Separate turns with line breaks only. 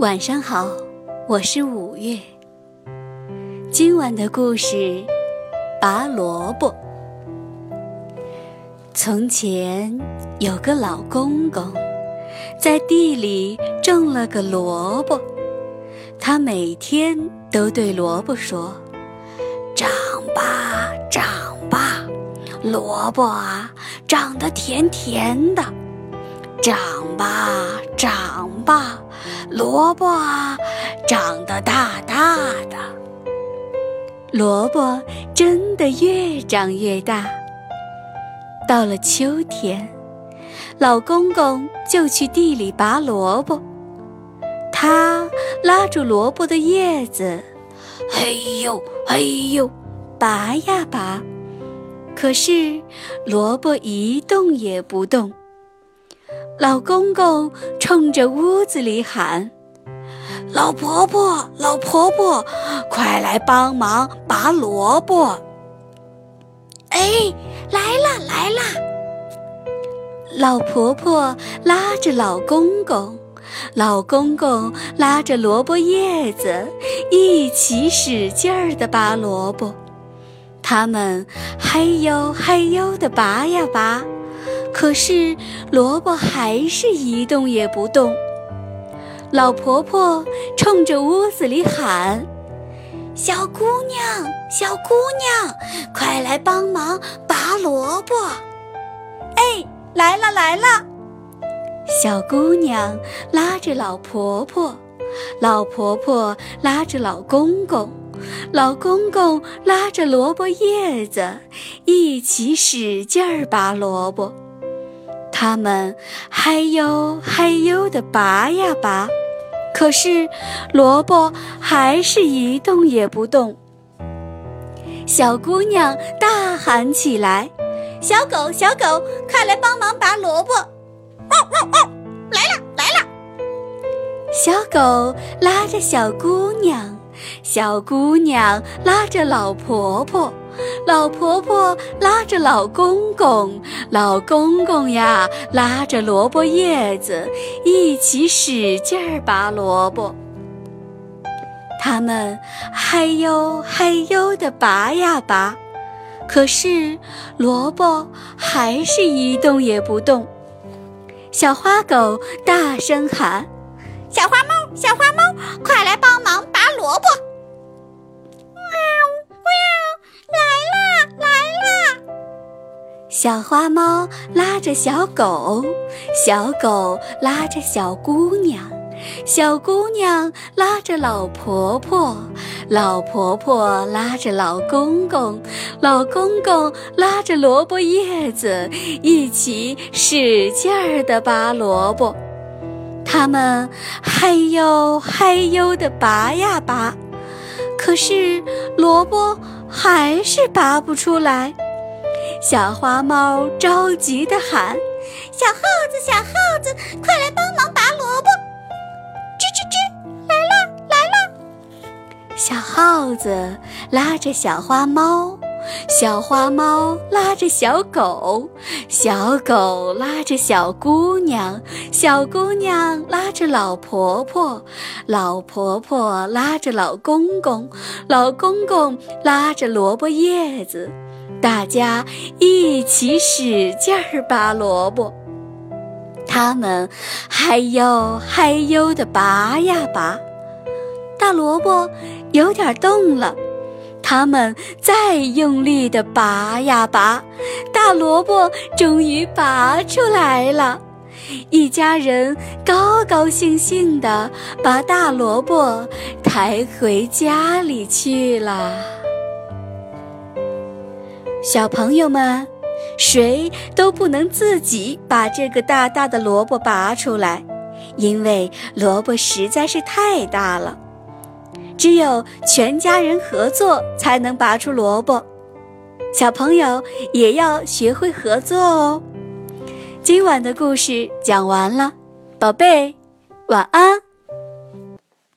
晚上好，我是五月。今晚的故事：拔萝卜。从前有个老公公，在地里种了个萝卜。他每天都对萝卜说：“长吧，长吧，萝卜啊，长得甜甜的。长吧，长吧。”萝卜啊，长得大大的。萝卜真的越长越大。到了秋天，老公公就去地里拔萝卜。他拉住萝卜的叶子，嘿呦嘿呦，拔呀拔。可是萝卜一动也不动。老公公冲着屋子里喊：“老婆婆，老婆婆，快来帮忙拔萝卜！”哎，来啦来啦！老婆婆拉着老公公，老公公拉着萝卜叶子，一起使劲儿地拔萝卜。他们嘿呦嘿呦地拔呀拔。可是萝卜还是一动也不动。老婆婆冲着屋子里喊：“小姑娘，小姑娘，快来帮忙拔萝卜！”哎，来了来了！小姑娘拉着老婆婆，老婆婆拉着老公公，老公公拉着萝卜叶子，一起使劲儿拔萝卜。他们嗨呦嗨呦地拔呀拔，可是萝卜还是一动也不动。小姑娘大喊起来：“小狗，小狗，快来帮忙拔萝卜！”汪汪汪！来了来了！小狗拉着小姑娘，小姑娘拉着老婆婆。老婆婆拉着老公公，老公公呀拉着萝卜叶子，一起使劲儿拔萝卜。他们嗨呦嗨呦地拔呀拔，可是萝卜还是一动也不动。小花狗大声喊：“小花猫，小花猫，快来帮忙拔萝卜！”小花猫拉着小狗，小狗拉着小姑娘，小姑娘拉着老婆婆，老婆婆拉着老公公，老公公拉着萝卜叶子，一起使劲儿地拔萝卜。他们嗨呦嗨呦地拔呀拔，可是萝卜还是拔不出来。小花猫着急地喊：“小耗子，小耗子，快来帮忙拔萝卜！”吱吱吱，来了来了！小耗子拉着小花猫，小花猫拉着小狗，小狗拉着小姑娘，小姑娘拉着老婆婆，老婆婆拉着老公公，老公公拉着萝卜叶子。大家一起使劲儿拔萝卜，他们嗨哟嗨哟地拔呀拔，大萝卜有点动了，他们再用力地拔呀拔，大萝卜终于拔出来了，一家人高高兴兴地把大萝卜抬回家里去了。小朋友们，谁都不能自己把这个大大的萝卜拔出来，因为萝卜实在是太大了。只有全家人合作才能拔出萝卜。小朋友也要学会合作哦。今晚的故事讲完了，宝贝，晚安。